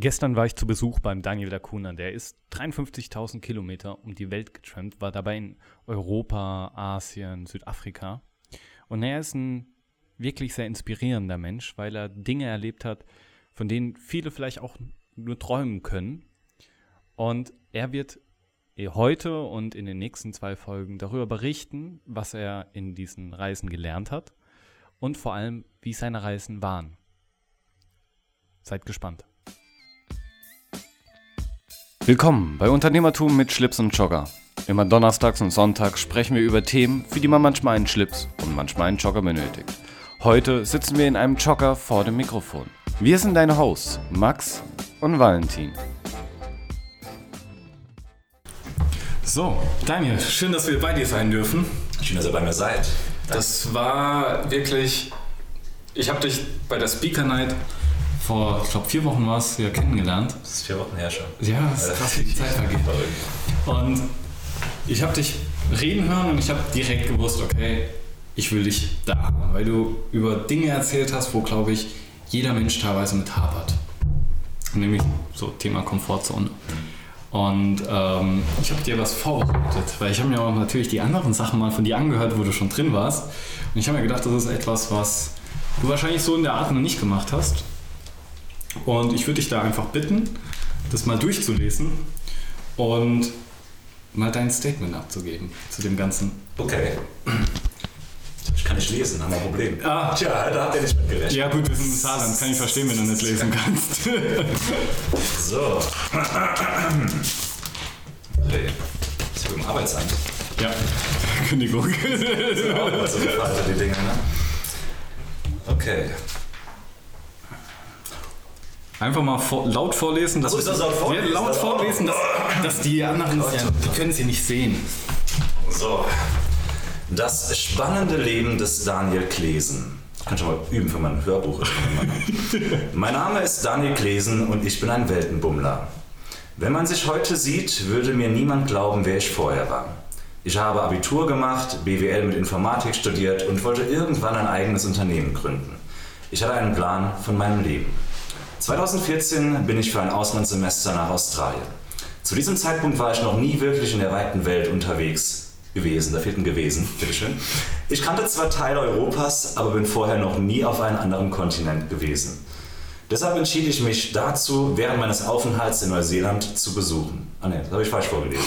Gestern war ich zu Besuch beim Daniel Dacuna. Der ist 53.000 Kilometer um die Welt getrampt, war dabei in Europa, Asien, Südafrika. Und er ist ein wirklich sehr inspirierender Mensch, weil er Dinge erlebt hat, von denen viele vielleicht auch nur träumen können. Und er wird heute und in den nächsten zwei Folgen darüber berichten, was er in diesen Reisen gelernt hat und vor allem, wie seine Reisen waren. Seid gespannt. Willkommen bei Unternehmertum mit Schlips und Jogger. Immer donnerstags und sonntags sprechen wir über Themen, für die man manchmal einen Schlips und manchmal einen Jogger benötigt. Heute sitzen wir in einem Jogger vor dem Mikrofon. Wir sind deine Hosts, Max und Valentin. So, Daniel, schön, dass wir bei dir sein dürfen. Schön, dass ihr bei mir seid. Das war wirklich. Ich habe dich bei der Speaker Night vor, ich glaube, vier Wochen war es ja kennengelernt. Das ist vier Wochen her schon. Ja, das ist krass, wie die Zeit vergeht. Und ich habe dich reden hören und ich habe direkt gewusst, okay, ich will dich da haben, weil du über Dinge erzählt hast, wo, glaube ich, jeder Mensch teilweise mit hapert. Nämlich so Thema Komfortzone. Und ähm, ich habe dir was vorbereitet, weil ich habe mir auch natürlich die anderen Sachen mal von dir angehört, wo du schon drin warst. Und ich habe mir gedacht, das ist etwas, was du wahrscheinlich so in der Art noch nicht gemacht hast. Und ich würde dich da einfach bitten, das mal durchzulesen und mal dein Statement abzugeben zu dem Ganzen. Okay. Ich kann nicht lesen, haben wir ein Problem. Ah. Tja, da habt ihr nicht mit gerechnet. Ja gut, wir sind im Saarland, kann ich verstehen, wenn du nicht lesen kannst. so. Hey, ist hier im Arbeitsamt. Ja, Kündigung. Das sind auch immer so die Dinge, ne? Okay. Einfach mal vor, laut vorlesen. Dass das laut vorlesen? Ja, laut vorlesen, dass, dass die anderen ja, die können sie nicht sehen. So. Das spannende Leben des Daniel Klesen. Ich kann schon mal üben für mein Hörbuch. mein Name ist Daniel Klesen und ich bin ein Weltenbummler. Wenn man sich heute sieht, würde mir niemand glauben, wer ich vorher war. Ich habe Abitur gemacht, BWL mit Informatik studiert und wollte irgendwann ein eigenes Unternehmen gründen. Ich hatte einen Plan von meinem Leben. 2014 bin ich für ein Auslandssemester nach Australien. Zu diesem Zeitpunkt war ich noch nie wirklich in der weiten Welt unterwegs gewesen. Da fehlt ein gewesen, bitteschön. Ich kannte zwar Teile Europas, aber bin vorher noch nie auf einem anderen Kontinent gewesen. Deshalb entschied ich mich dazu, während meines Aufenthalts in Neuseeland zu besuchen. Ah ne, das habe ich falsch vorgelesen.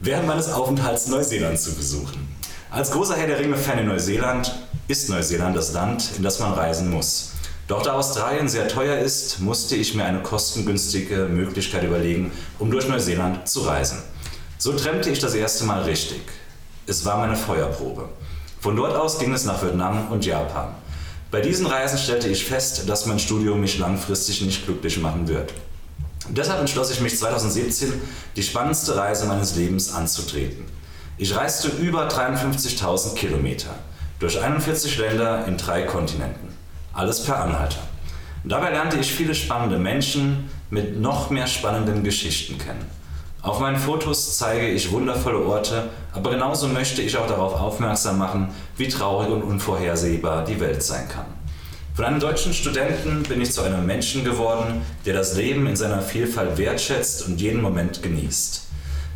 Während meines Aufenthalts Neuseeland zu besuchen. Als großer Herr der Ringe-Fan in Neuseeland ist Neuseeland das Land, in das man reisen muss. Doch da Australien sehr teuer ist, musste ich mir eine kostengünstige Möglichkeit überlegen, um durch Neuseeland zu reisen. So trennte ich das erste Mal richtig. Es war meine Feuerprobe. Von dort aus ging es nach Vietnam und Japan. Bei diesen Reisen stellte ich fest, dass mein Studium mich langfristig nicht glücklich machen wird. Deshalb entschloss ich mich 2017, die spannendste Reise meines Lebens anzutreten. Ich reiste über 53.000 Kilometer durch 41 Länder in drei Kontinenten. Alles per Anhalter. Dabei lernte ich viele spannende Menschen mit noch mehr spannenden Geschichten kennen. Auf meinen Fotos zeige ich wundervolle Orte, aber genauso möchte ich auch darauf aufmerksam machen, wie traurig und unvorhersehbar die Welt sein kann. Von einem deutschen Studenten bin ich zu einem Menschen geworden, der das Leben in seiner Vielfalt wertschätzt und jeden Moment genießt.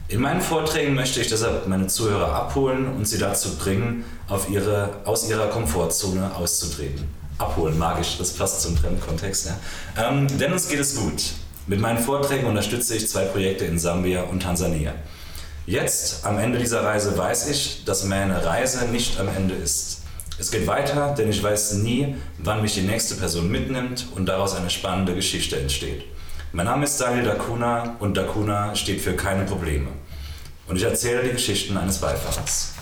In meinen Vorträgen möchte ich deshalb meine Zuhörer abholen und sie dazu bringen, auf ihre, aus ihrer Komfortzone auszutreten. Abholen, magisch, das passt zum Trendkontext. Ja. Ähm, denn uns geht es gut. Mit meinen Vorträgen unterstütze ich zwei Projekte in Sambia und Tansania. Jetzt, am Ende dieser Reise, weiß ich, dass meine Reise nicht am Ende ist. Es geht weiter, denn ich weiß nie, wann mich die nächste Person mitnimmt und daraus eine spannende Geschichte entsteht. Mein Name ist Daniel Dacuna und Dacuna steht für keine Probleme. Und ich erzähle die Geschichten eines Beifahrers.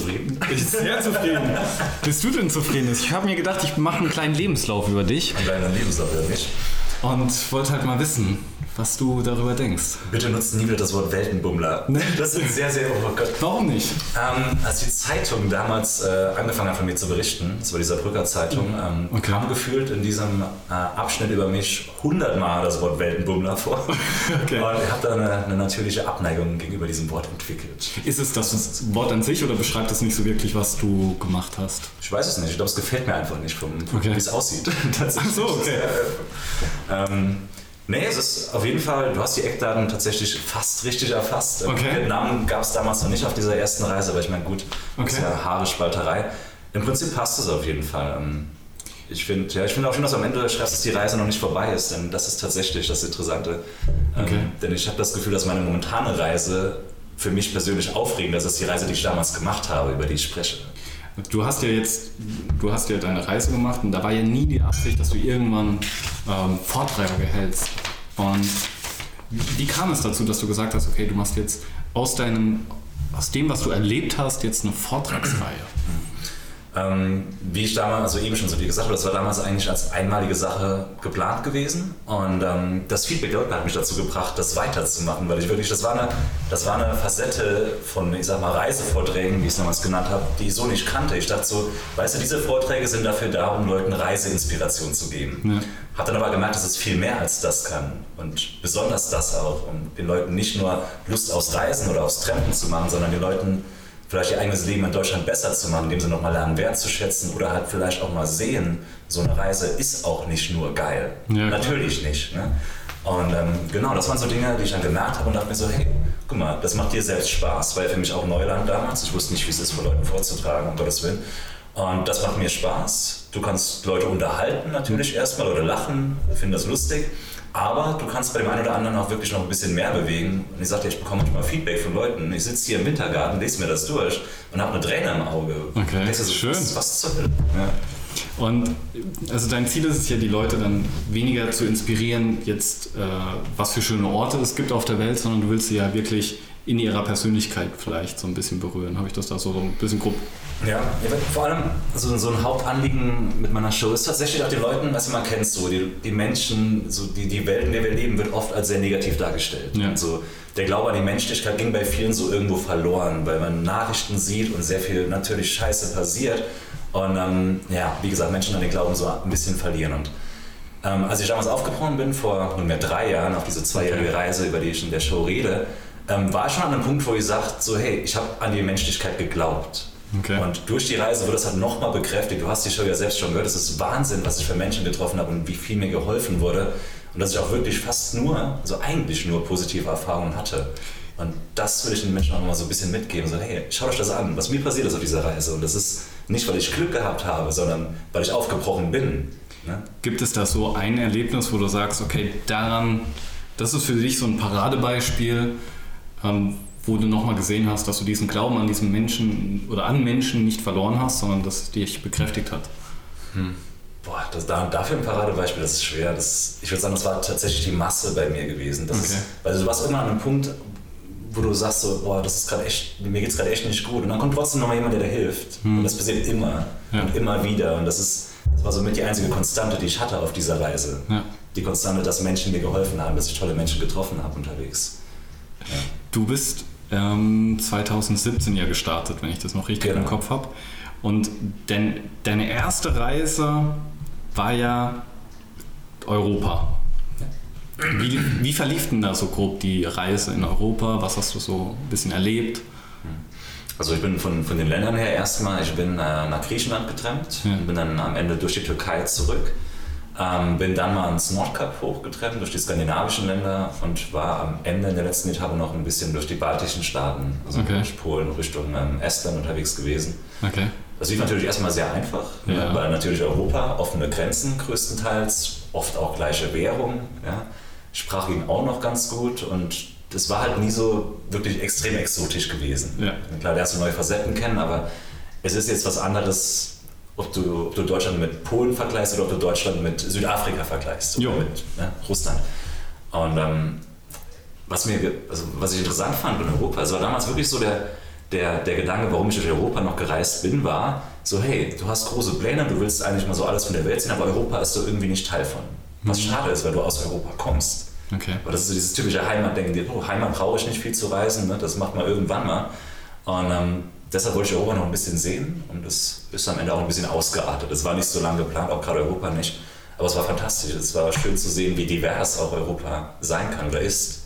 Zufrieden? Ich bin sehr zufrieden. Bist du denn zufrieden? Ich habe mir gedacht, ich mache einen kleinen Lebenslauf über dich Ein kleiner Lebenslauf über mich. und wollte halt mal wissen, was du darüber denkst. Bitte nutzt nie wieder das Wort Weltenbummler. Das ist sehr, sehr, oh Gott. Warum nicht? Ähm, als die Zeitung damals äh, angefangen hat von mir zu berichten, das war die Saarbrücker Zeitung, ähm, Okay. kam gefühlt in diesem äh, Abschnitt über mich hundertmal das Wort Weltenbummler vor. Okay. Und ich habe da eine, eine natürliche Abneigung gegenüber diesem Wort entwickelt. Ist es das Wort an sich oder beschreibt es nicht so wirklich, was du gemacht hast? Ich weiß es nicht, ich glaube, es gefällt mir einfach nicht, vom, Okay. wie es aussieht. Ach so, okay. Ähm, nee, es ist auf jeden Fall, du hast die Eckdaten tatsächlich fast richtig erfasst. Ähm, Okay. Vietnam gab es damals noch nicht auf dieser ersten Reise, aber ich meine, gut, das Okay. ist ja Haarespalterei. Im Prinzip passt es auf jeden Fall. Ähm, ich finde ja, ich finde auch schön, dass am Ende schreibst, dass die Reise noch nicht vorbei ist, denn das ist tatsächlich das Interessante. Ähm, Okay. denn ich habe das Gefühl, dass meine momentane Reise für mich persönlich aufregender ist als die Reise, die ich damals gemacht habe, über die ich spreche. Du hast ja jetzt, du hast ja deine Reise gemacht und da war ja nie die Absicht, dass du irgendwann ähm, Vorträge hältst. Und wie kam es dazu, dass du gesagt hast, okay, du machst jetzt aus deinem, aus dem, was du erlebt hast, jetzt eine Vortragsreihe? Ähm, wie ich damals, also eben schon so wie gesagt habe, das war damals eigentlich als einmalige Sache geplant gewesen. Und ähm, das Feedback der Leute hat mich dazu gebracht, das weiterzumachen, weil ich wirklich, das war eine, das war eine Facette von, ich sag mal, Reisevorträgen, wie ich es damals genannt habe, die ich so nicht kannte. Ich dachte so, weißt du, diese Vorträge sind dafür da, um Leuten Reiseinspiration zu geben. Ja. Habe dann aber gemerkt, dass es viel mehr als das kann. Und besonders das auch, um den Leuten nicht nur Lust aufs Reisen oder aufs Trampen zu machen, sondern den Leuten vielleicht ihr eigenes Leben in Deutschland besser zu machen, indem sie nochmal lernen, wertzuschätzen oder halt vielleicht auch mal sehen, so eine Reise ist auch nicht nur geil. Ja, klar. Natürlich nicht. Ne? Und ähm, genau, das waren so Dinge, die ich dann gemerkt habe und dachte mir so, hey, guck mal, das macht dir selbst Spaß, ja für mich auch Neuland damals. Ich wusste nicht, wie es ist, vor Leuten vorzutragen, um Gottes Willen. Und das macht mir Spaß. Du kannst Leute unterhalten natürlich erstmal oder lachen, finden das lustig. Aber du kannst bei dem einen oder anderen auch wirklich noch ein bisschen mehr bewegen. Und ich sagte, ich bekomme manchmal Feedback von Leuten. Ich sitze hier im Wintergarten, lese mir das durch und habe eine Träne im Auge. Okay, du so, schön. Was, was zur Hölle? Ja. Und also dein Ziel ist es ja, die Leute dann weniger zu inspirieren, jetzt äh, was für schöne Orte es gibt auf der Welt, sondern du willst sie ja wirklich in ihrer Persönlichkeit vielleicht so ein bisschen berühren. Habe ich das da so ein bisschen grob? Ja, vor allem so, so ein Hauptanliegen mit meiner Show ist tatsächlich auch den Leuten, was du mal kennst, so die, die Menschen, so die, die Welt, in der wir leben, wird oft als sehr negativ dargestellt. Ja. Und so der Glaube an die Menschlichkeit ging bei vielen so irgendwo verloren, weil man Nachrichten sieht und sehr viel natürlich Scheiße passiert. Und ähm, ja, wie gesagt, Menschen an den Glauben so ein bisschen verlieren. Und ähm, als ich damals aufgebrochen bin, vor nunmehr drei Jahren, auf diese zweijährige. Reise, über die ich in der Show rede, ähm, war ich schon an einem Punkt, wo ich sagte, so hey, ich habe an die Menschlichkeit geglaubt. Okay. Und durch die Reise wurde das halt nochmal bekräftigt. Du hast die Show ja selbst schon gehört. Es ist Wahnsinn, was ich für Menschen getroffen habe und wie viel mir geholfen wurde. Und dass ich auch wirklich fast nur, also eigentlich nur positive Erfahrungen hatte. Und das will ich den Menschen auch nochmal so ein bisschen mitgeben. So, hey, schaut euch das an, was mir passiert ist auf dieser Reise. Und das ist nicht, weil ich Glück gehabt habe, sondern weil ich aufgebrochen bin. Ne? Gibt es da so ein Erlebnis, wo du sagst, okay, daran, das ist für dich so ein Paradebeispiel, ähm, wo du nochmal gesehen hast, dass du diesen Glauben an diesen Menschen oder an Menschen nicht verloren hast, sondern dass es dich bekräftigt hat? Boah, das, da, dafür ein Paradebeispiel, das ist schwer. Das, ich würde sagen, das war tatsächlich die Masse bei mir gewesen. Das Okay. ist, weil du warst immer an einem Punkt, wo du sagst so, boah, das ist gerade echt, mir geht's gerade echt nicht gut. Und dann kommt trotzdem nochmal jemand, der dir hilft. Und das passiert immer Ja. und immer wieder. Und das ist, das war somit die einzige Konstante, die ich hatte auf dieser Reise. Ja. Die Konstante, dass Menschen mir geholfen haben, dass ich tolle Menschen getroffen habe unterwegs. Du bist ähm, 2017 ja gestartet, wenn ich das noch richtig Genau. im Kopf habe. Und denn, deine erste Reise war ja Europa. Wie, wie verlief denn da so grob die Reise in Europa? Was hast du so ein bisschen erlebt? Also ich bin von, von den Ländern her erstmal, ich bin äh, nach Griechenland getrennt, Ja. bin dann am Ende durch die Türkei zurück, ähm, bin dann mal ins Nordkap hochgetrennt, durch die skandinavischen Länder und war am Ende in der letzten Etappe noch ein bisschen durch die baltischen Staaten, also Okay. durch Polen Richtung ähm, Estland unterwegs gewesen. Okay. Das lief natürlich erstmal sehr einfach, Ja. ne, weil natürlich Europa, offene Grenzen größtenteils, oft auch gleiche Währung. Ja. Sprache ging auch noch ganz gut und das war halt nie so wirklich extrem exotisch gewesen. Ja. Klar, lernst du neue Facetten kennen, aber es ist jetzt was anderes, ob du, ob du Deutschland mit Polen vergleichst oder ob du Deutschland mit Südafrika vergleichst Jo. oder mit ne, Russland. Und ähm, was, mir, also, was ich interessant fand in Europa, es war damals wirklich so der, der, der Gedanke, warum ich durch Europa noch gereist bin, war so, hey, du hast große Pläne, du willst eigentlich mal so alles von der Welt sehen, aber Europa ist so irgendwie nicht Teil von. Was schade ist, weil du aus Europa kommst. Okay. Aber das ist so dieses typische Heimatdenken, die, oh, Heimat brauche ich nicht viel zu reisen, ne? das macht man irgendwann mal. Und ähm, deshalb wollte ich Europa noch ein bisschen sehen und es ist am Ende auch ein bisschen ausgeartet. Es war nicht so lange geplant, auch gerade Europa nicht. Aber es war fantastisch. Es war schön zu sehen, wie divers auch Europa sein kann oder ist.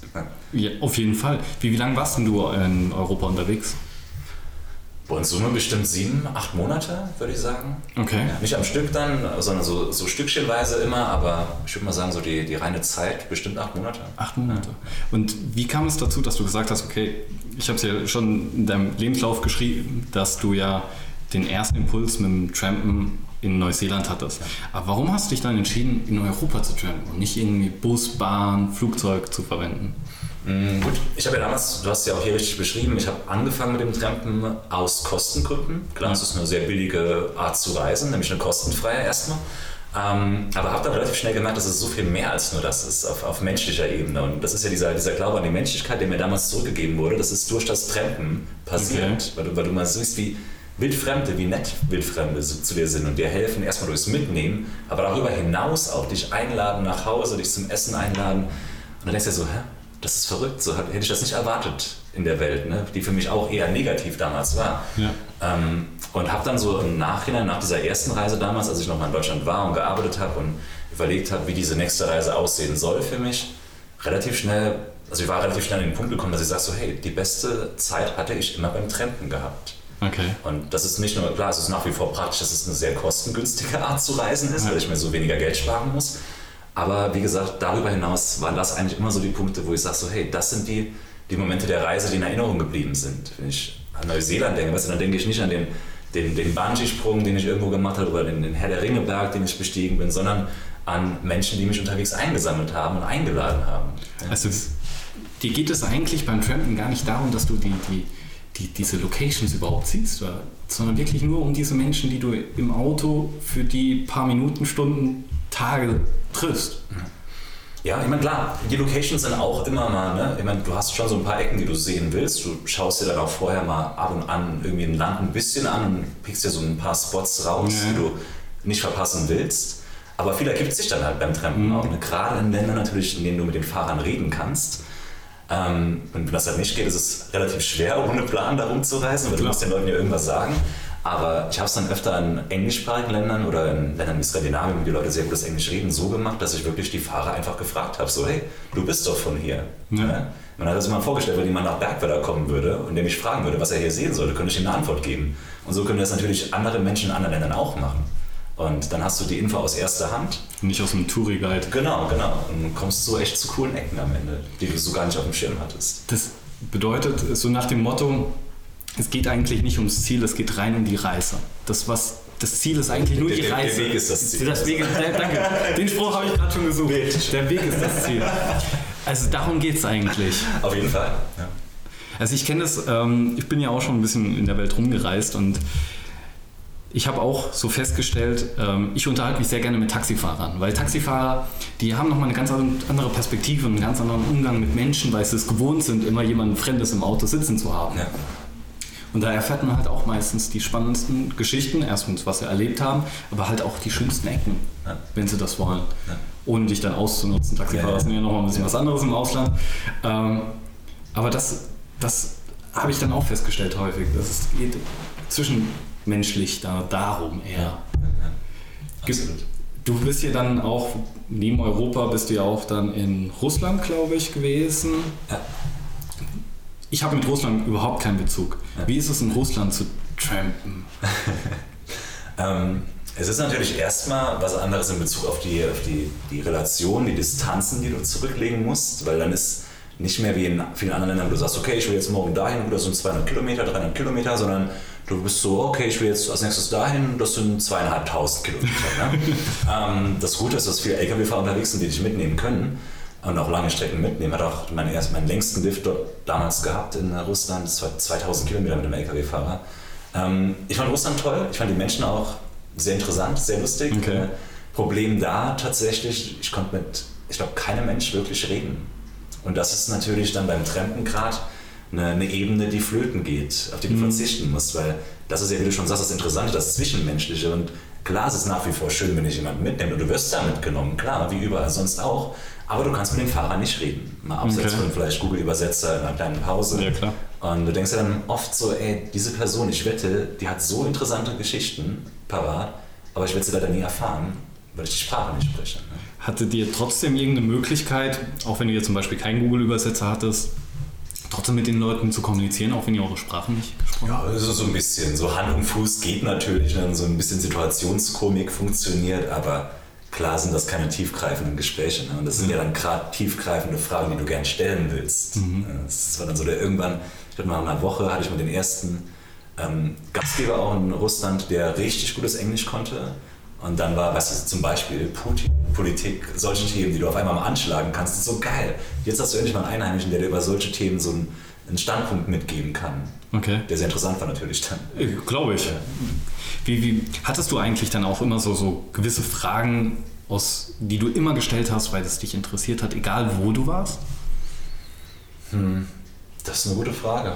Ja. Auf jeden Fall. Wie, wie lange warst denn du in Europa unterwegs? In Summe bestimmt sieben, acht Monate, würde ich sagen. Okay. Ja, nicht am Stück dann, sondern so, so stückchenweise immer, aber ich würde mal sagen, so die, die reine Zeit bestimmt acht Monate. Acht Monate. Und wie kam es dazu, dass du gesagt hast, okay, ich habe es ja schon in deinem Lebenslauf geschrieben, dass du ja den ersten Impuls mit dem Trampen in Neuseeland hattest. Aber warum hast du dich dann entschieden, in Europa zu trampen und nicht irgendwie Bus, Bahn, Flugzeug zu verwenden? Mm, gut, ich habe ja damals, du hast ja auch hier richtig beschrieben, ich habe angefangen mit dem Trampen aus Kostengründen. Klar, es ist eine sehr billige Art zu reisen, nämlich eine kostenfreie erstmal. Ähm, aber habe dann relativ schnell gemerkt, dass es so viel mehr als nur das ist auf, auf menschlicher Ebene. Und das ist ja dieser, dieser Glaube an die Menschlichkeit, der mir damals zurückgegeben wurde. Das ist durch das Trampen passiert, okay. weil, du, weil du mal siehst, wie Wildfremde, wie nett Wildfremde zu dir sind und dir helfen, erstmal durchs Mitnehmen, aber darüber hinaus auch dich einladen nach Hause, dich zum Essen einladen. Und dann denkst du dir so, hä? Das ist verrückt, so hätte ich das nicht erwartet in der Welt, ne? die für mich auch eher negativ damals war. Ja. Ähm, und habe dann so im Nachhinein, nach dieser ersten Reise damals, als ich nochmal in Deutschland war und gearbeitet habe und überlegt habe, wie diese nächste Reise aussehen soll für mich, relativ schnell, also ich war relativ schnell an den Punkt gekommen, dass ich sage so, hey, die beste Zeit hatte ich immer beim Trampen gehabt. Okay. Und das ist nicht nur, klar, es ist nach wie vor praktisch, dass es eine sehr kostengünstige Art zu reisen ist, ja. weil ich mir so weniger Geld sparen muss. Aber wie gesagt, darüber hinaus waren das eigentlich immer so die Punkte, wo ich sage so, hey, das sind die, die Momente der Reise, die in Erinnerung geblieben sind. Wenn ich an Neuseeland denke, weißt du, dann denke ich nicht an den, den, den Bungee-Sprung, den ich irgendwo gemacht habe, oder den, den Herr der Ringe-Berg, den ich bestiegen bin, sondern an Menschen, die mich unterwegs eingesammelt haben und eingeladen haben. Also dir geht es eigentlich beim Trampen gar nicht darum, dass du die, die, die, diese Locations überhaupt siehst, sondern wirklich nur um diese Menschen, die du im Auto für die paar Minuten, Stunden, Tage triffst. Ja, ich meine, klar, die Locations sind auch immer mal, ne? Ich meine, du hast schon so ein paar Ecken, die du sehen willst. Du schaust dir dann auch vorher mal ab und an irgendwie ein Land ein bisschen an und pickst dir so ein paar Spots raus, ja. die du nicht verpassen willst. Aber viel ergibt sich dann halt beim Trampen mhm. auch. Ne? Gerade in Ländern natürlich, in denen du mit den Fahrern reden kannst. Ähm, und wenn das halt nicht geht, ist es relativ schwer, ohne Plan da rumzureisen, weil du musst den Leuten ja irgendwas sagen. Aber ich habe es dann öfter in englischsprachigen Ländern oder in Ländern wie Skandinavien, wo die Leute sehr gutes Englisch reden, so gemacht, dass ich wirklich die Fahrer einfach gefragt habe: so, hey, du bist doch von hier. Ja. Ja? Man hat sich mal vorgestellt, wenn jemand nach Bergwerder kommen würde und der mich fragen würde, was er hier sehen sollte, könnte ich ihm eine Antwort geben. Und so können das natürlich andere Menschen in anderen Ländern auch machen. Und dann hast du die Info aus erster Hand. Nicht aus dem Touri-Guide. Genau, genau. Und kommst so echt zu coolen Ecken am Ende, die du so gar nicht auf dem Schirm hattest. Das bedeutet, so nach dem Motto, es geht eigentlich nicht ums Ziel, es geht rein um die Reise. Das, was, das Ziel ist eigentlich nur die Reise. Der Weg ist das Ziel. Das Weg, danke, den Spruch habe ich gerade schon gesucht. Der Weg ist das Ziel. Also darum geht es eigentlich. Auf jeden Fall. Ja. Also ich kenne das, ähm, ich bin ja auch schon ein bisschen in der Welt rumgereist und ich habe auch so festgestellt, ähm, ich unterhalte mich sehr gerne mit Taxifahrern, weil Taxifahrer, die haben nochmal eine ganz andere Perspektive und einen ganz anderen Umgang mit Menschen, weil sie es gewohnt sind, immer jemanden Fremdes im Auto sitzen zu haben. Ja. Und da erfährt man halt auch meistens die spannendsten Geschichten, erstens, was sie erlebt haben, aber halt auch die schönsten Ecken, ja. wenn sie das wollen. Ja. Ohne dich dann auszunutzen. Taxifahrer sind ja nochmal ein bisschen was anderes im Ausland. Ähm, aber das, das habe ich dann auch festgestellt häufig, dass es geht zwischenmenschlich da, darum eher. Absolut. Du bist ja dann auch, neben Europa bist du ja auch dann in Russland, glaube ich, gewesen. Ja. Ich habe mit Russland überhaupt keinen Bezug. Wie ist es in Russland zu trampen? ähm, es ist natürlich erstmal was anderes in Bezug auf die, auf die, die Relation, die Distanzen, die du zurücklegen musst, weil dann ist nicht mehr wie in vielen anderen Ländern, wo du sagst, okay, ich will jetzt morgen dahin, das sind 200 Kilometer, 300 Kilometer, sondern du bist so, okay, ich will jetzt als nächstes dahin, das sind zweieinhalbtausend Kilometer. Ne? ähm, das Gute ist, dass viele Lkw-Fahrer unterwegs sind, die dich mitnehmen können und auch lange Strecken mitnehmen. Hat auch meinen, erst, meinen längsten Lift dort damals gehabt in Russland, das war 2000 Kilometer mit dem LKW-Fahrer. Ähm, ich fand Russland toll, ich fand die Menschen auch sehr interessant, sehr lustig. Okay. Äh, Problem da tatsächlich, ich konnte mit, ich glaube, keinem Mensch wirklich reden. Und das ist natürlich dann beim Trampen gerade eine, eine, Ebene, die flöten geht, auf die du mhm. verzichten musst, weil das ist ja, wie du schon sagst, das Interessante, das Zwischenmenschliche. Und klar, es ist nach wie vor schön, wenn dich jemand mitnimmt und du wirst da mitgenommen, klar, wie überall sonst auch. Aber du kannst mit dem Fahrer nicht reden. Mal abseits okay. von vielleicht Google-Übersetzer in einer kleinen Pause. Ja, klar. Und du denkst ja dann oft so, ey, diese Person, ich wette, die hat so interessante Geschichten parat, aber ich werde sie leider nie erfahren, weil ich die Sprache nicht spreche. Ne? Hatte dir trotzdem irgendeine Möglichkeit, auch wenn du jetzt zum Beispiel keinen Google-Übersetzer hattest, trotzdem mit den Leuten zu kommunizieren, auch wenn ihr eure Sprache nicht gesprochen habt? Ja, also so ein bisschen. So Hand und Fuß geht natürlich, dann so ein bisschen Situationskomik funktioniert, aber klar sind das keine tiefgreifenden Gespräche. Ne? Und das sind ja dann gerade tiefgreifende Fragen, die du gern stellen willst. Mhm. Das war dann so der irgendwann, ich hatte mal eine Woche, hatte ich mal den ersten ähm, Gastgeber auch in Russland, der richtig gutes Englisch konnte. Und dann war, weißt du, zum Beispiel Putin, Politik, solche Themen, die du auf einmal mal anschlagen kannst. Das ist so geil. Jetzt hast du endlich mal einen Einheimischen, der dir über solche Themen so einen, einen Standpunkt mitgeben kann. Okay. Der sehr interessant war natürlich dann. Glaube ich. Ja. Wie, wie, hattest du eigentlich dann auch immer so, so gewisse Fragen, aus, die du immer gestellt hast, weil es dich interessiert hat, egal wo du warst? Hm. Das ist eine gute Frage.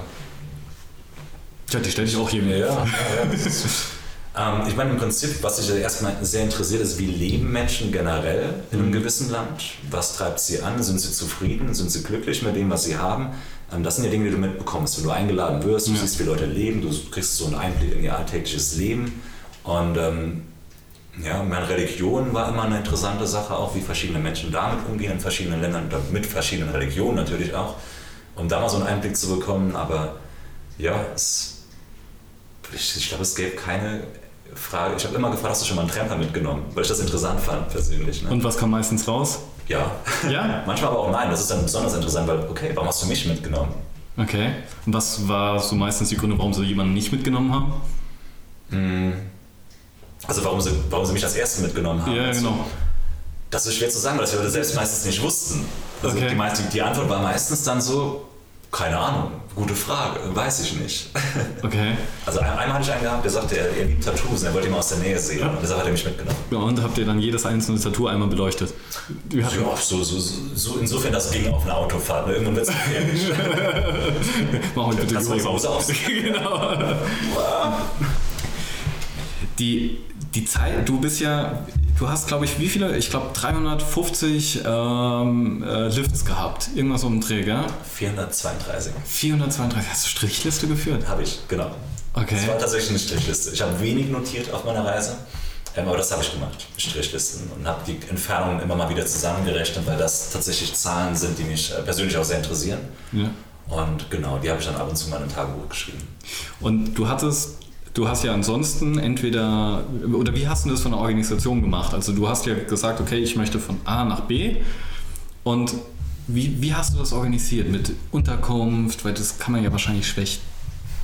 Ja, die stelle ich auch jedem. Ja, ja, ja ähm, ich meine, im Prinzip, was dich erstmal sehr interessiert, ist, wie leben Menschen generell in einem mhm. gewissen Land? Was treibt sie an? Sind sie zufrieden? Sind sie glücklich mit dem, was sie haben? Ähm, das sind ja Dinge, die du mitbekommst. Wenn du eingeladen wirst, du ja. siehst, wie Leute leben, du kriegst so einen Einblick in ihr alltägliches Leben. Und ähm, ja, meine Religion war immer eine interessante Sache, auch wie verschiedene Menschen damit umgehen in verschiedenen Ländern, mit verschiedenen Religionen natürlich auch, um da mal so einen Einblick zu bekommen. Aber ja, es, ich, ich glaube, es gäbe keine Frage. Ich habe immer gefragt, hast du schon mal einen Tramper mitgenommen, weil ich das interessant fand persönlich. Ne? Und was kam meistens raus? Ja. Ja? Manchmal aber auch nein. Das ist dann besonders interessant, weil, okay, warum hast du mich mitgenommen? Okay. Und was war so meistens die Gründe, warum sie jemanden nicht mitgenommen haben? Hm. Also warum sie, warum sie mich als Ersten mitgenommen haben. Ja, also, genau. Das ist schwer zu sagen, weil das wir selbst meistens nicht wussten. Also okay. die, die Antwort war meistens dann so, keine Ahnung, gute Frage, weiß ich nicht. Okay. Also einmal hatte ich einen gehabt, der sagte, er, er liebt Tattoos, er wollte ihn mal aus der Nähe sehen und deshalb hat er mich mitgenommen. Ja, und habt ihr dann jedes einzelne Tattoo einmal beleuchtet? Ja, so, so, so, insofern das ging auf eine Autofahrt, ne? irgendwann wird es gefährlich. Mach mal bitte die Hose aus. genau. die, die Zeit, du bist ja Du hast, glaube ich, wie viele? Ich glaube 350 ähm, äh, Lifts gehabt. Irgendwas um den Dreh, gell? 432. 432. Hast du Strichliste geführt? Habe ich, genau. Okay. Das war tatsächlich eine Strichliste. Ich habe wenig notiert auf meiner Reise, ähm, aber das habe ich gemacht. Strichlisten und habe die Entfernungen immer mal wieder zusammengerechnet, weil das tatsächlich Zahlen sind, die mich äh, persönlich auch sehr interessieren. Ja. Und genau, die habe ich dann ab und zu mal in ein Tagebuch geschrieben. Und du hattest Du hast ja ansonsten entweder, oder wie hast du das von der Organisation gemacht? Also du hast ja gesagt, okay, ich möchte von A nach B und wie, wie hast du das organisiert mit Unterkunft? Weil das kann man ja wahrscheinlich schlecht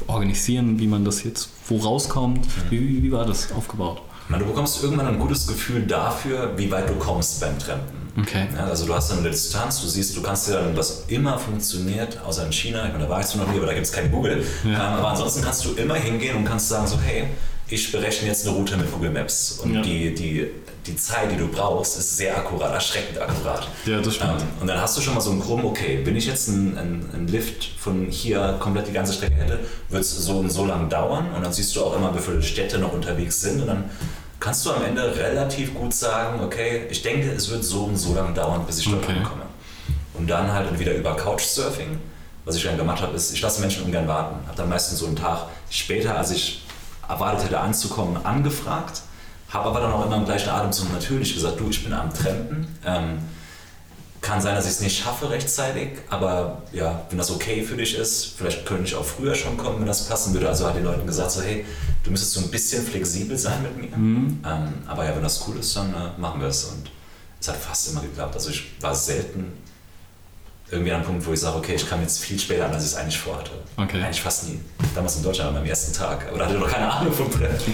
organisieren, wie man das jetzt, wo rauskommt. Wie, wie war das aufgebaut? du bekommst irgendwann ein gutes Gefühl dafür, wie weit du kommst beim Trampen. Okay. Ja, also du hast dann eine Distanz, du siehst, du kannst dir dann, was immer funktioniert, außer in China, ich meine, da war ich zwar noch nie, aber da gibt es kein Google, ja. ähm, aber ansonsten kannst du immer hingehen und kannst sagen so, hey, ich berechne jetzt eine Route mit Google Maps und ja. die, die, die Zeit, die du brauchst, ist sehr akkurat, erschreckend akkurat. Ja, das stimmt. Ähm, und dann hast du schon mal so einen Krumm, okay, wenn ich jetzt einen, einen Lift von hier komplett die ganze Strecke hätte, wird es so und so lang dauern und dann siehst du auch immer, wie viele Städte noch unterwegs sind und dann kannst du am Ende relativ gut sagen, okay, ich denke, es wird so und so lange dauern, bis ich dort okay. ankomme. Und dann halt entweder über Couchsurfing, was ich dann gemacht habe, ist, ich lasse Menschen ungern warten. Habe dann meistens so einen Tag später, als ich erwartet hätte anzukommen, angefragt, habe aber dann auch immer im gleichen Atemzug natürlich gesagt, du, ich bin am Trampen. Ähm, kann sein, dass ich es nicht schaffe rechtzeitig, aber ja, wenn das okay für dich ist, vielleicht könnte ich auch früher schon kommen, wenn das passen würde. Also hat den Leuten gesagt, so hey, du müsstest so ein bisschen flexibel sein mit mir. Mhm. Ähm, aber ja, wenn das cool ist, dann äh, machen wir es. Und es hat fast immer geklappt. Also ich war selten irgendwie an einem Punkt, wo ich sage, okay, ich kam jetzt viel später an, als ich es eigentlich vorhatte. Okay. Eigentlich fast nie. Damals in Deutschland, an meinem ersten Tag. Aber da hatte ich noch keine Ahnung vom Treffen.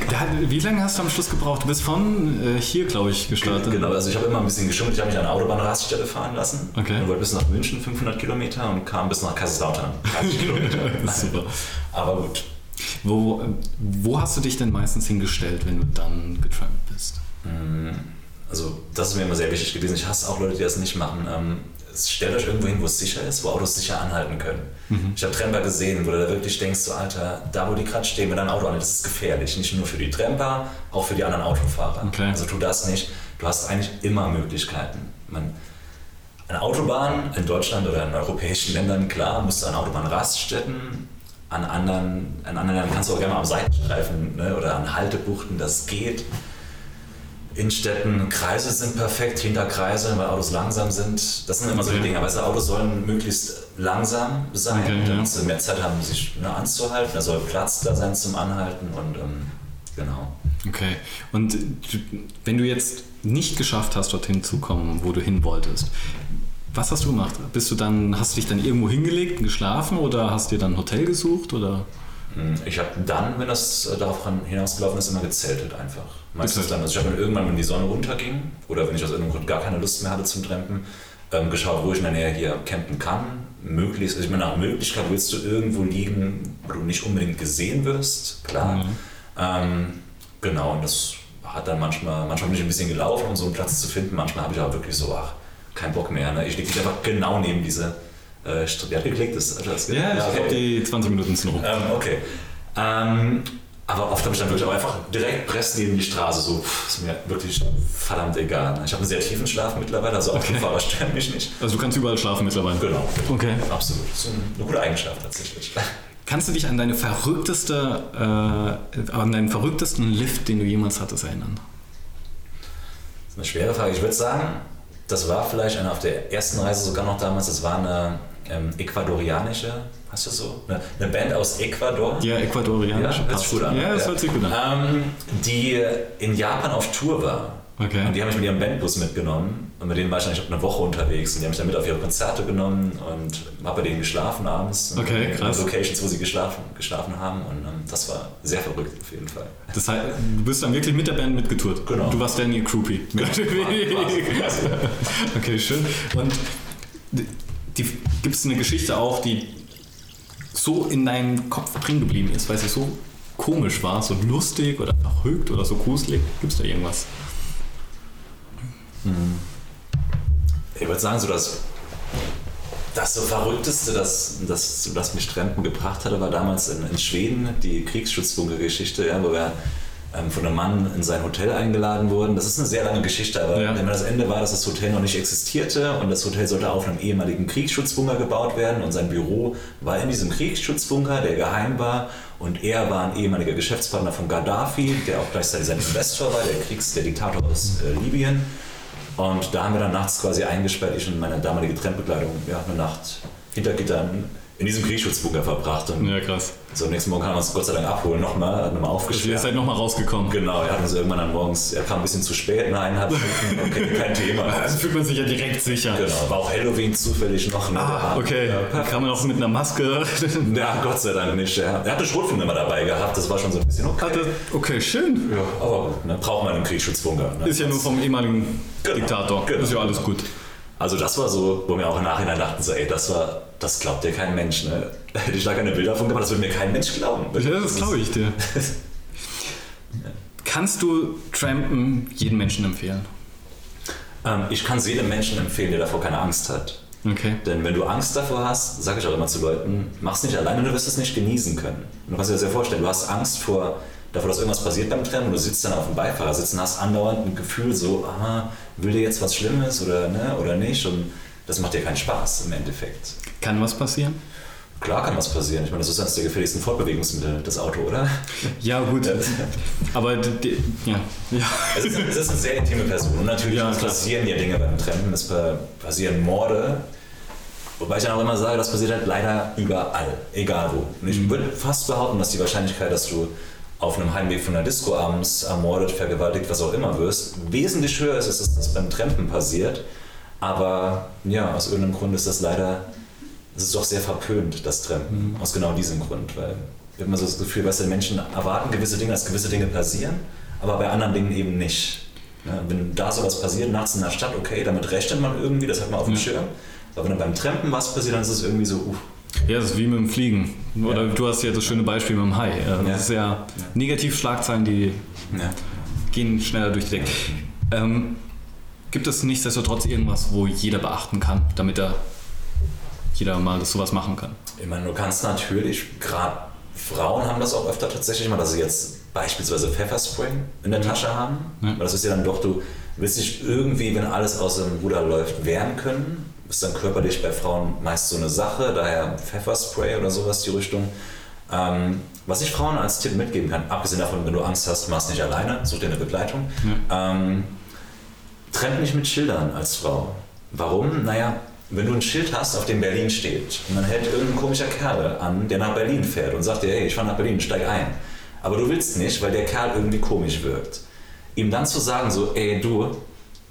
Wie lange hast du am Schluss gebraucht? Du bist von äh, hier, glaube ich, gestartet. Genau, also ich habe immer ein bisschen geschummelt. Ich habe mich an eine Autobahnraststätte fahren lassen. Okay. Und wollte bis nach München, 500 Kilometer, und kam bis nach Kaiserslautern, 30 Kilometer. Super. Aber gut. Wo, wo hast du dich denn meistens hingestellt, wenn du dann getrampt bist? Mm, also das ist mir immer sehr wichtig gewesen. Ich hasse auch Leute, die das nicht machen. Stellt euch irgendwo hin, wo es sicher ist, wo Autos sicher anhalten können. Mhm. Ich habe Tramper gesehen, wo du da wirklich denkst, so Alter, da wo die gerade stehen, wenn ein Auto anhält, das ist gefährlich. Nicht nur für die Tramper, auch für die anderen Autofahrer. Okay. Also tu das nicht. Du hast eigentlich immer Möglichkeiten. Man, eine Autobahn in Deutschland oder in europäischen Ländern, klar, musst du an Autobahnraststätten, an anderen, an anderen Ländern kannst du auch gerne mal am Seitenstreifen ne, oder an Haltebuchten, das geht In Städten, Kreise sind perfekt, hinter Kreise, weil Autos langsam sind. Das sind immer so die Okay. Dinge. Weißt du, Autos sollen möglichst langsam sein, Okay, ja. damit sie mehr Zeit haben, sich ne, anzuhalten. Da soll Platz da sein zum Anhalten und ähm, genau. Okay. Und wenn du jetzt nicht geschafft hast, dorthin zu kommen, wo du hin wolltest, was hast du gemacht? Bist du dann, hast du dich dann irgendwo hingelegt und geschlafen oder hast dir dann ein Hotel gesucht oder? Hm, Ich habe dann, wenn das äh, darauf hinausgelaufen ist, immer gezeltet einfach. Meistens dann. Also ich habe dann irgendwann, wenn die Sonne runterging oder wenn ich aus irgendeinem Grund gar keine Lust mehr hatte zum Trampen, ähm, geschaut, wo ich in der Nähe hier campen kann. Möglichst, also ich meine, nach Möglichkeit willst du irgendwo liegen, wo du nicht unbedingt gesehen wirst, klar. Mhm. Ähm, genau, und das hat dann manchmal, manchmal bin ich ein bisschen gelaufen, um so einen Platz zu finden. Manchmal habe ich aber wirklich so, ach, kein Bock mehr. Ne? Ich mich einfach genau neben diese äh, Str- Wer hat geklickt? Das, das, Ja, ich glaube, die 20 Minuten sind rum. ähm, okay. Ähm, aber oft habe ich dann wirklich auch einfach direkt presst neben die Straße. So, pff, ist mir wirklich verdammt egal. Ich habe einen sehr tiefen Schlaf mittlerweile, also Autofahrer stören mich nicht. Also du kannst überall schlafen mittlerweile. Genau. Okay. Absolut. Das ist eine gute Eigenschaft tatsächlich. Kannst du dich an deine verrückteste, äh, an deinen verrücktesten Lift, den du jemals hattest, erinnern? Das ist eine schwere Frage. Ich würde sagen, das war vielleicht eine auf der ersten Reise sogar noch damals, das war eine ähm, ecuadorianische, hast du so? Eine, eine Band aus Ecuador. Ja, ecuadorianisch. Ja, sich gut an. Ja, das hört sich gut an. Ähm, die in Japan auf Tour war. Okay. Und die haben mich mit ihrem Bandbus mitgenommen. Und mit denen war ich eigentlich eine Woche unterwegs. Und die haben mich dann mit auf ihre Konzerte genommen und habe bei denen geschlafen abends. Und Okay, krass. Locations, wo sie geschlafen, geschlafen haben. Und ähm, das war sehr verrückt auf jeden Fall. Das heißt, du bist dann wirklich mit der Band mitgetourt. Genau. Du warst dann ihr Groupie. quasi. okay, schön. Und gibt es eine Geschichte auch, die so in deinem Kopf drin geblieben ist, weil sie so komisch war, so lustig oder verrückt oder so gruselig? Gibt es da irgendwas? Ich würde sagen, so das, das so Verrückteste, das, das, das mich Trampen gebracht hatte, war damals in, in Schweden die Kriegsschutzbunker-Geschichte, ja, wo wir ähm, von einem Mann in sein Hotel eingeladen wurden. Das ist eine sehr lange Geschichte, aber Ja. das Ende war, dass das Hotel noch nicht existierte und das Hotel sollte auf einem ehemaligen Kriegsschutzbunker gebaut werden und sein Büro war in diesem Kriegsschutzbunker, der geheim war und er war ein ehemaliger Geschäftspartner von Gaddafi, der auch gleichzeitig sein Investor war, der Kriegs-, der Diktator aus äh, Libyen. Und da haben wir dann nachts quasi eingesperrt, ich und meine damalige Trendbekleidung, ja, eine Nacht hinter Gittern in diesem Kriegsschutzbunker verbracht. Und Ja, krass. so am nächsten Morgen kann er uns Gott sei Dank abholen, nochmal, hat nochmal Also ihr aufgesperrt. seid nochmal rausgekommen. Genau, er hat uns irgendwann dann morgens, er kam ein bisschen zu spät, nein, hat okay, kein Thema. Also fühlt man sich ja direkt sicher. Genau, war auch Halloween zufällig noch. Ne? Ah, okay. Ja. Kann man auch mit einer Maske. ja, Gott sei Dank nicht. Ja. Er hatte Schrotflinte immer dabei gehabt, das war schon so ein bisschen okay. Hatte- okay, schön. Ja, aber ne? braucht man einen Kriegsschutzbunker. Ne? Ist ja nur vom ehemaligen Genau, Diktator. genau. Ist ja alles gut. Also das war so, wo wir auch im Nachhinein dachten, so, ey, das war, das glaubt dir kein Mensch. Ne? Hätte ich da keine Bilder von gemacht, das würde mir kein Mensch glauben. Ja, das glaube ich dir. Kannst du Trampen jedem Menschen empfehlen? Ähm, ich kann es jedem Menschen empfehlen, der davor keine Angst hat. Okay. Denn wenn du Angst davor hast, sage ich auch immer zu Leuten, mach's nicht alleine, du wirst es nicht genießen können. Und du kannst dir das ja vorstellen, du hast Angst vor, davor, dass irgendwas passiert beim Trennen und du sitzt dann auf dem Beifahrersitz und hast andauernd ein Gefühl so, ah, will dir jetzt was Schlimmes oder, ne, oder nicht? Und das macht dir keinen Spaß im Endeffekt. Kann was passieren? Klar kann was passieren. Ich meine, das ist eines der gefährlichsten Fortbewegungsmittel, das Auto, oder? Ja, gut. Aber ja. ja. Es ist, es ist eine sehr intime Person. Und natürlich Ja, passieren ja Dinge beim Trennen, es pa- passieren Morde. Wobei ich dann auch immer sage, das passiert halt leider überall, egal wo. Und ich würde fast behaupten, dass die Wahrscheinlichkeit, dass du auf einem Heimweg von einer Disco abends ermordet, vergewaltigt, was auch immer wirst, wesentlich höher ist, als dass das beim Trampen passiert. Aber ja, aus irgendeinem Grund ist das leider, es ist doch sehr verpönt, das Trampen. Aus genau diesem Grund, weil wir haben immer so das Gefühl, dass die Menschen erwarten gewisse Dinge, dass gewisse Dinge passieren, aber bei anderen Dingen eben nicht. Ja, wenn da sowas passiert, nachts in der Stadt, okay, damit rechnet man irgendwie, das hat man auf dem Ja. Schirm. Aber wenn dann beim Trampen was passiert, dann ist es irgendwie so, uff, Ja, das ist wie mit dem Fliegen. Oder Ja. du hast ja das schöne Beispiel mit dem Hai. Ja, Das Ja. ist ja Negativschlagzeilen, die ja. gehen schneller durch die Decke. Ähm, gibt es nichtsdestotrotz irgendwas, wo jeder beachten kann, damit er jeder mal das sowas machen kann? Ich meine, du kannst natürlich, gerade Frauen haben das auch öfter tatsächlich mal, dass sie jetzt beispielsweise Pfefferspray in der Tasche haben. Weil das ist ja dann doch, du willst dich irgendwie, wenn alles aus dem Ruder läuft, wehren können. Ist dann körperlich bei Frauen meist so eine Sache, daher Pfefferspray oder sowas die Richtung. Ähm, was ich Frauen als Tipp mitgeben kann, abgesehen davon, wenn du Angst hast, machst nicht alleine, such dir eine Begleitung. Ja. Ähm, trennt nicht mit Schildern als Frau. Warum? Naja, wenn du ein Schild hast, auf dem Berlin steht, und dann hält irgendein komischer Kerl an, der nach Berlin fährt und sagt dir, hey, ich fahre nach Berlin, steig ein. Aber du willst nicht, weil der Kerl irgendwie komisch wirkt. Ihm dann zu sagen, so, ey, du,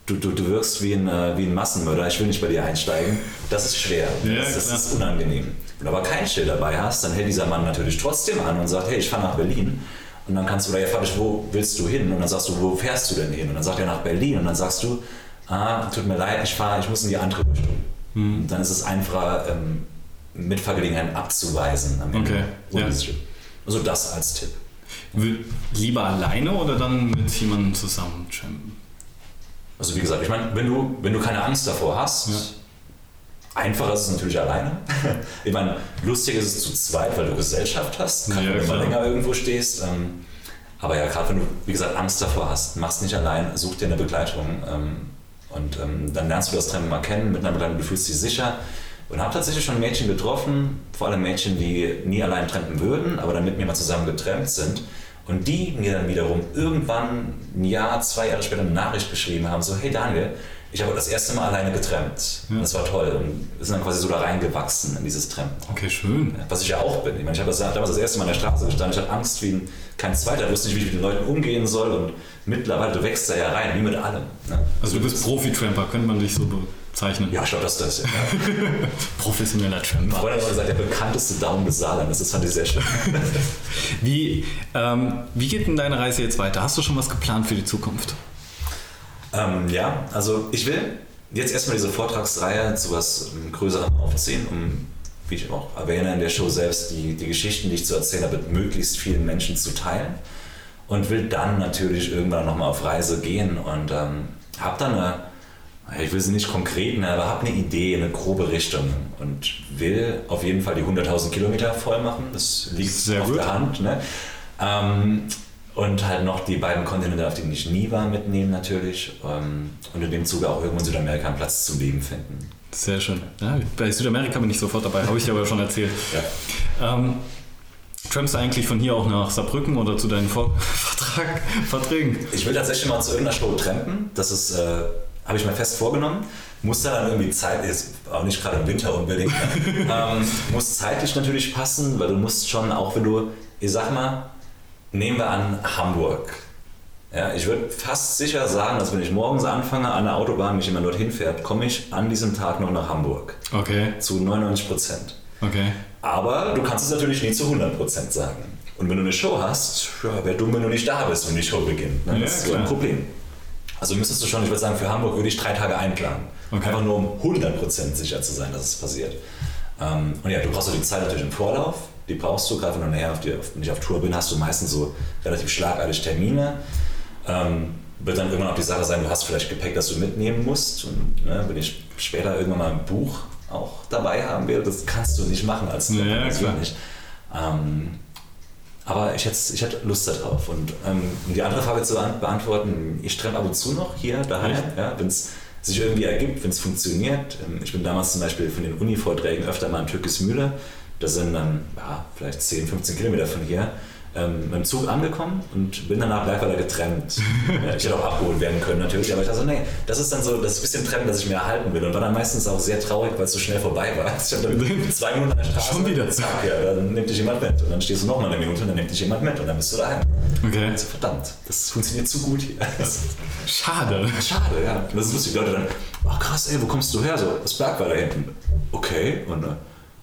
du, du, du wirkst wie ein, äh, wie ein Massenmörder, ich will nicht bei dir einsteigen, das ist schwer. Ja, das, das ist unangenehm. Wenn du aber kein Schild dabei hast, dann hält dieser Mann natürlich trotzdem an und sagt, hey, ich fahre nach Berlin. Und dann kannst du, oder ja, Fabisch, wo willst du hin? Und dann sagst du, wo fährst du denn hin? Und dann sagt er nach Berlin. Und dann sagst du, ah, tut mir leid, ich fahre, ich muss in die andere Richtung. Und dann ist es einfacher, ähm, Mitfahrgelegenheiten abzuweisen am Ende. Okay. Ja. Also das als Tipp. Lieber alleine oder dann mit jemandem zusammen trampen? Also wie gesagt, ich meine, wenn du, wenn du keine Angst davor hast, ja. einfacher ist es natürlich alleine. ich meine, lustig ist es zu zweit, weil du Gesellschaft hast, ja, wenn du mal länger irgendwo stehst. Ähm, aber ja, gerade wenn du, wie gesagt, Angst davor hast, machst nicht allein, such dir eine Begleitung. Ähm, und ähm, dann lernst du das Trennen mal kennen, mit einer Begleitung, du fühlst dich sicher. Und habe tatsächlich schon Mädchen getroffen, vor allem Mädchen, die nie allein trampen würden, aber dann mit mir mal zusammen getrennt sind und die mir dann wiederum irgendwann ein Jahr, zwei Jahre später eine Nachricht geschrieben haben, so, hey Daniel, ich habe das erste Mal alleine getrennt. Ja. Das war toll. Und wir sind dann quasi so da reingewachsen in dieses Trampen. Okay, schön. Was ich ja auch bin. Ich meine, ich habe damals das erste Mal an der Straße gestanden. Ich hatte Angst wie kein zweiter. Ich wusste nicht, wie ich mit den Leuten umgehen soll. Und mittlerweile, du wächst da ja rein, wie mit allem. Ne? Also du bist Profi-Tramper, könnte man dich so zeichnen. Ja, glaube, das ist das. Ja. Professioneller Tramper. Vorher hat gesagt, der bekannteste Daumen des Saarlandes. Das fand ich sehr schön. wie, ähm, wie geht denn deine Reise jetzt weiter? Hast du schon was geplant für die Zukunft? Ähm, ja, also ich will jetzt erstmal diese Vortragsreihe zu was ähm, Größerem aufziehen, um, wie ich auch erwähne in der Show selbst, die, die Geschichten, die ich zu erzählen habe, mit möglichst vielen Menschen zu teilen. Und will dann natürlich irgendwann nochmal auf Reise gehen und ähm, habe dann eine ich will sie nicht konkret nennen, aber habe eine Idee, eine grobe Richtung und will auf jeden Fall die 100.000 Kilometer voll machen. Das liegt Sehr auf gut. der Hand. Ne? Ähm, und halt noch die beiden Kontinente, auf denen ich nie war, mitnehmen natürlich. Ähm, und in dem Zuge auch irgendwo in Südamerika einen Platz zum Leben finden. Sehr schön. Ja, bei Südamerika bin ich sofort dabei, habe ich dir aber schon erzählt. Ja. Ähm, Trampst du eigentlich von hier auch nach Saarbrücken oder zu deinen Vertrag, Verträgen? Ich will tatsächlich mal zu irgendeiner Show trampen. Das ist äh, habe ich mir fest vorgenommen. Muss da dann irgendwie Zeit, ist auch nicht gerade im Winter unbedingt, ähm, muss zeitlich natürlich passen, weil du musst schon, auch wenn du, ich sag mal, nehmen wir an Hamburg. Ja, ich würde fast sicher sagen, dass wenn ich morgens anfange, an der Autobahn mich jemand dorthin fährt, komme ich an diesem Tag noch nach Hamburg. Okay. Zu 99 Prozent. Okay. Aber du kannst es natürlich nie zu 100 Prozent sagen. Und wenn du eine Show hast, ja, wäre dumm, wenn du nicht da bist, wenn die Show beginnt. Ne? Das ja, ist so ein Problem. Also müsstest du schon, ich würde sagen, für Hamburg würde ich drei Tage einplanen. Okay. Einfach nur um 100% sicher zu sein, dass es passiert. Ähm, und ja, du brauchst auch die Zeit natürlich im Vorlauf. Die brauchst du, gerade wenn du nachher auf die, auf, nicht auf Tour bin, hast du meistens so relativ schlagartig Termine. Ähm, wird dann irgendwann auch die Sache sein, du hast vielleicht Gepäck, das du mitnehmen musst. Und ne, wenn ich später irgendwann mal ein Buch auch dabei haben werde, das kannst du nicht machen als ja, klar. nicht. Ähm, aber ich hätte, ich hätte Lust darauf. Und ähm, um die andere Frage zu beantworten, ich treffe ab und zu noch hier daheim, ja, wenn es sich irgendwie ergibt, wenn es funktioniert. Ähm, ich bin damals zum Beispiel von den Uni-Vorträgen öfter mal in Türkismühle. Das sind dann ja, vielleicht 10, 15 Kilometer von hier ähm, mit dem Zug angekommen und bin danach gleich wieder getrennt. ich hätte auch abgeholt werden können natürlich, aber ich dachte so, nee, das ist dann so das bisschen Trennen, das ich mir erhalten will und war dann meistens auch sehr traurig, weil es so schnell vorbei war. Ich habe dann zwei Minuten an der Straße. Schon wieder Zack, ja, dann nimmt dich jemand mit und dann stehst du noch mal eine Minute und dann nimmt dich jemand mit und dann bist du daheim. Okay. Also, verdammt, das funktioniert zu gut hier. Schade. Schade, ja. Und das ist lustig, die Leute dann, oh krass, ey, wo kommst du her? So, das Berg war da hinten. Okay, und äh,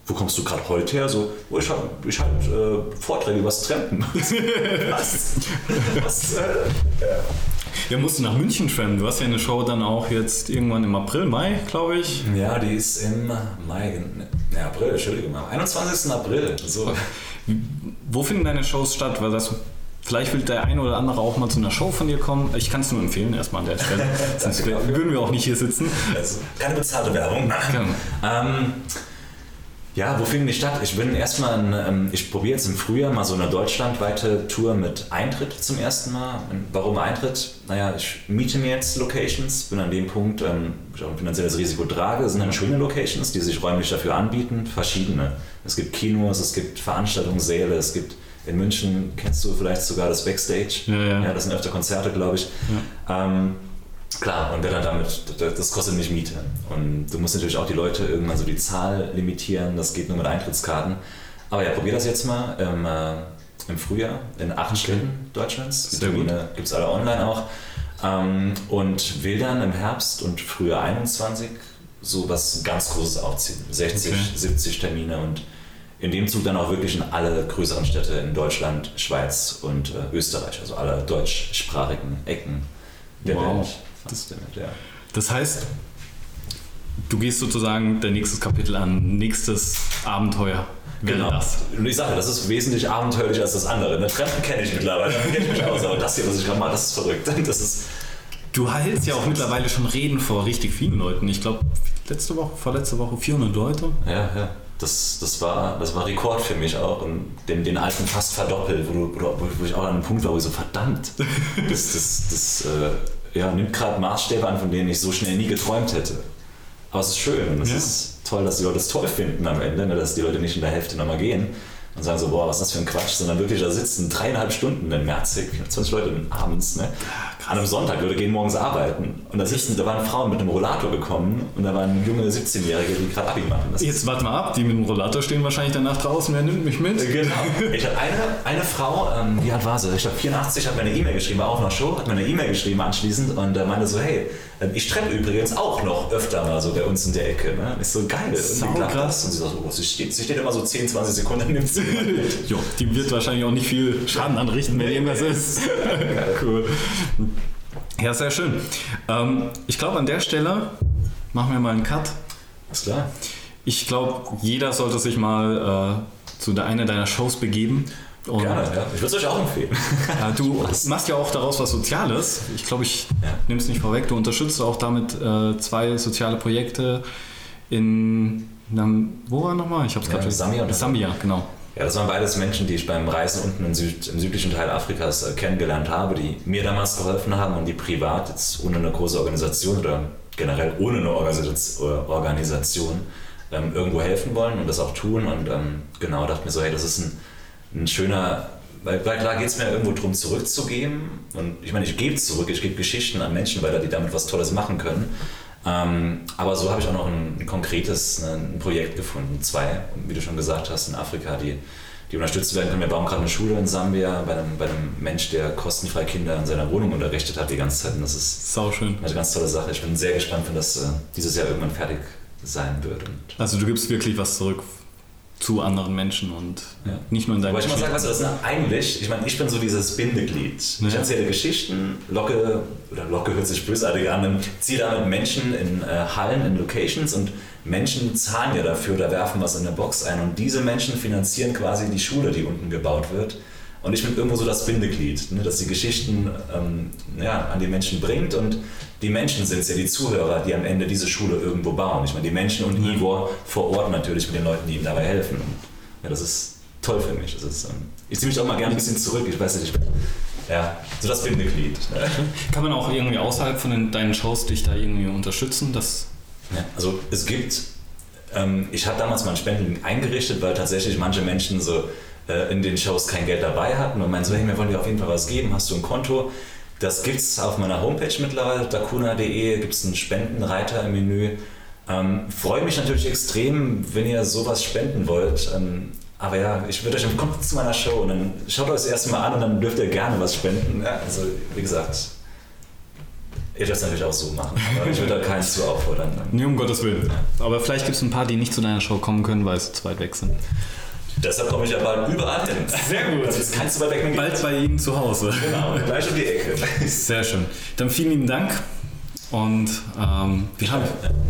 wo kommst du gerade heute her? So, oh, ich habe ich hab, äh, Vorträge über das Trampen. Was? Was? Äh, ja. Ja, musst du nach München trampen. Du hast ja eine Show dann auch jetzt irgendwann im April, Mai, glaube ich. Ja, die ist im Mai, ne, April, Entschuldigung, am 21. April. So. Wo finden deine Shows statt? Weil das Vielleicht will der eine oder andere auch mal zu einer Show von dir kommen. Ich kann es nur empfehlen, erstmal an der Stelle. Sonst würden wir auch nicht hier sitzen. Also, keine bezahlte Werbung. Genau. Ähm, Ja, wo findet die statt? Ich bin erstmal, in, ähm, ich probiere jetzt im Frühjahr mal so eine deutschlandweite Tour mit Eintritt zum ersten Mal. Warum Eintritt? Naja, ich miete mir jetzt Locations, bin an dem Punkt, ähm, ich auch ein finanzielles Risiko trage. Es sind dann schöne Locations, die sich räumlich dafür anbieten, verschiedene. Es gibt Kinos, es gibt Veranstaltungssäle, es gibt in München, kennst du vielleicht sogar das Backstage? Ja, ja. ja das sind öfter Konzerte, glaube ich. Ja. Ähm, Klar, und wer dann damit, das kostet nicht Miete. Und du musst natürlich auch die Leute irgendwann so die Zahl limitieren, das geht nur mit Eintrittskarten. Aber ja, probier das jetzt mal im, äh, im Frühjahr in acht Städten Deutschlands. Die Termine gibt es alle online auch. Ähm, und will dann im Herbst und Frühjahr 21 so was ganz Großes aufziehen. 60, okay. 70 Termine und in dem Zug dann auch wirklich in alle größeren Städte in Deutschland, Schweiz und äh, Österreich, also alle deutschsprachigen Ecken der wow. Welt. Das, ja. das heißt, du gehst sozusagen dein nächstes Kapitel an, nächstes Abenteuer. Genau. Das. Und ich sage, das ist wesentlich abenteuerlicher als das andere. Eine Treffen kenne ich mittlerweile, kenne ich mich aus, aber das hier, was ich gerade mache, das ist verrückt. Das ist du hältst ja auch mittlerweile schon Reden vor richtig vielen Leuten. Ich glaube, letzte Woche, vorletzte Woche 400 Leute. Ja, ja. Das, das, war, das war Rekord für mich auch und den, den alten fast verdoppelt, wo, du, wo, ich auch an einem Punkt war, wo ich so verdammt, das, das, das äh, ja, nimmt gerade Maßstäbe an, von denen ich so schnell nie geträumt hätte. Aber es ist schön und es ja. ist toll, dass die Leute es toll finden am Ende, ne, dass die Leute nicht in der Hälfte nochmal gehen und sagen so, boah, was ist das für ein Quatsch, sondern wirklich da sitzen dreieinhalb Stunden in Merzig, 20 Leute abends, ne? An einem Sonntag, Leute gehen morgens arbeiten und da sitzen, da waren Frauen mit einem Rollator gekommen und da waren junge 17-Jährige, die gerade Abi machen. Das Jetzt warte mal ab, die mit dem Rollator stehen wahrscheinlich danach draußen, wer nimmt mich mit? Genau. Ich habe eine, eine Frau, ähm, wie alt war sie? Ich glaube 84, hat mir eine E-Mail geschrieben, war auch noch Show, hat mir eine E-Mail geschrieben anschließend und äh, meinte so, hey, ähm, ich treffe übrigens auch noch öfter mal so bei uns in der Ecke. Ne? Ist so geil. Sau krass. Und sie sagt so, oh, sie, steht, sie steht immer so 10, 20 Sekunden nimmt sie Jo, die wird wahrscheinlich auch nicht viel Schaden anrichten, wenn irgendwas ist. cool. Ja, sehr schön. Ähm, ich glaube, an der Stelle machen wir mal einen Cut. Ist klar. Ich glaube, jeder sollte sich mal äh, zu einer deiner Shows begeben. Und Gerne, ja. Ich würde es euch auch empfehlen. Ja, du machst ja auch daraus was Soziales. Ich glaube, ich ja. nehme es nicht vorweg. Du unterstützt auch damit äh, zwei soziale Projekte in, wo war nochmal? Ich habe es gerade ja, Sambia. Sambia, genau. Ja, das waren beides Menschen, die ich beim Reisen unten im, Süd, im südlichen Teil Afrikas äh, kennengelernt habe, die mir damals geholfen haben und die privat, jetzt ohne eine große Organisation oder generell ohne eine Organisation, ähm, irgendwo helfen wollen und das auch tun. Und ähm, genau dachte mir so, hey, das ist ein, ein schöner, weil, weil klar geht es mir irgendwo darum, zurückzugeben. Und ich meine, ich gebe zurück, ich gebe Geschichten an Menschen weiter, die damit was Tolles machen können. Ähm, aber so habe ich auch noch ein, ein konkretes ne, ein Projekt gefunden, zwei, wie du schon gesagt hast, in Afrika, die, die unterstützt werden können. Wir bauen gerade eine Schule in Sambia bei einem, bei einem Mensch, der kostenfrei Kinder in seiner Wohnung unterrichtet hat die ganze Zeit. Und das ist schön. eine ganz tolle Sache. Ich bin sehr gespannt, wenn das äh, dieses Jahr irgendwann fertig sein wird. Also du gibst wirklich was zurück zu anderen Menschen und ja. nicht nur in deinem Aber ich muss sagen, weißt du, das ist eigentlich, ich meine, ich bin so dieses Bindeglied. Ja. Ich erzähle Geschichten, locke, oder locke hört sich bösartig an, ziehe damit Menschen in äh, Hallen, in Locations und Menschen zahlen ja dafür oder werfen was in eine Box ein und diese Menschen finanzieren quasi die Schule, die unten gebaut wird. Und ich bin irgendwo so das Bindeglied, ne, das die Geschichten ähm, ja, an die Menschen bringt und die Menschen sind es ja, die Zuhörer, die am Ende diese Schule irgendwo bauen. Ich meine, die Menschen und Ivor vor Ort natürlich mit den Leuten, die ihm dabei helfen. Und, ja, das ist toll für mich. Das ist, ähm, ich ziehe mich auch mal gerne ein bisschen zurück. Ich weiß nicht, ich bin ja, so das Bindeglied. Ne? Kann man auch irgendwie außerhalb von den, deinen Shows dich da irgendwie unterstützen? Dass ja, also es gibt, ähm, ich habe damals mal ein Spenden eingerichtet, weil tatsächlich manche Menschen so äh, in den Shows kein Geld dabei hatten und meinen so, hey, wir wollen dir auf jeden Fall was geben, hast du ein Konto? Das gibt es auf meiner Homepage mittlerweile, dakuna.de, gibt es einen Spendenreiter im Menü. Ähm, Freue mich natürlich extrem, wenn ihr sowas spenden wollt. Ähm, aber ja, ich würde euch kommt zu meiner Show und dann schaut euch das erste Mal an und dann dürft ihr gerne was spenden. Ja, also wie gesagt, ihr dürft es natürlich auch so machen. Ich würde da keinen zu auffordern. Nee, um Gottes Willen. Aber vielleicht gibt es ein paar, die nicht zu deiner Show kommen können, weil sie zu weit weg sind. Deshalb komme ich ja bald überall hin. Sehr gut. Das kein zu weit weg. Bald bei Ihnen zu Hause. Genau, gleich um die Ecke. Sehr schön. Dann vielen lieben Dank. Und ähm, wir, haben,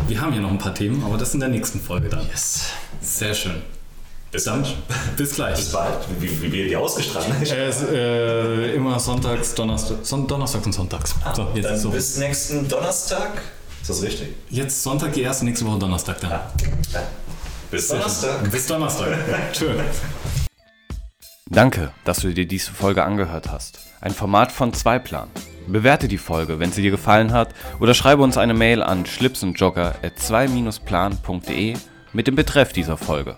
wir haben hier noch ein paar Themen, aber das in der nächsten Folge dann. Yes. Sehr schön. Bis dann. Bis gleich. Bis bald. Wie, wie wird die ausgestrahlt? Äh, äh, immer sonntags, Donnerstag, Son Donnerstag und Sonntags. Ah, so, jetzt dann so. bis nächsten Donnerstag. Ist das richtig? Jetzt Sonntag die erste, nächste Woche Donnerstag dann. Ja. ja. Bis Donnerstag. Bis Donnerstag. Tschö. Danke, dass du dir diese Folge angehört hast. Ein Format von Zweiplan. Bewerte die Folge, wenn sie dir gefallen hat, oder schreibe uns eine Mail an schlipsundjogger at 2-plan.de mit dem Betreff dieser Folge.